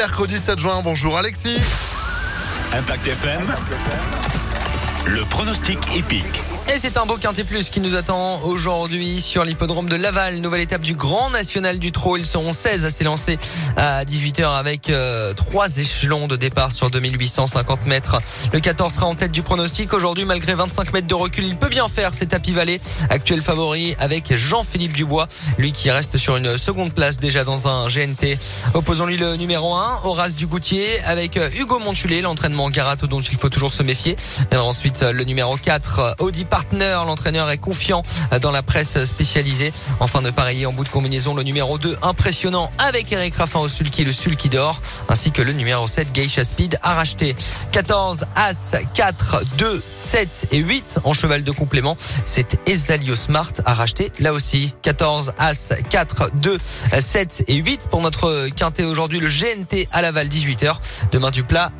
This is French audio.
mercredi 7 juin. Bonjour Alexis. Impact FM. Le pronostic épique. Et c'est un beau quintet plus qui nous attend aujourd'hui sur l'hippodrome de Laval. Nouvelle étape du Grand National du Trot. Ils seront 16 à s'élancer à 18h avec euh, trois échelons de départ sur 2850 mètres. Le 14 sera en tête du pronostic. Aujourd'hui, malgré 25 mètres de recul, il peut bien faire ses tapis vallée. Actuel favori avec Jean-Philippe Dubois. Lui qui reste sur une seconde place déjà dans un GNT. Opposons-lui le numéro 1, Horace Dugoutier avec euh, Hugo Montulet, l'entraînement Garato dont il faut toujours se méfier. Viendra ensuite euh, le numéro 4, Audi L'entraîneur est confiant dans la presse spécialisée. Enfin de pareiller en bout de combinaison le numéro 2 impressionnant avec Eric Raffin au sulky, le sulky d'or, ainsi que le numéro 7 Geisha Speed à racheter. 14, As, 4, 2, 7 et 8 en cheval de complément. C'est Esalio Smart à racheter là aussi. 14, As, 4, 2, 7 et 8 pour notre quintet aujourd'hui le GNT à Laval 18h. Demain du plat.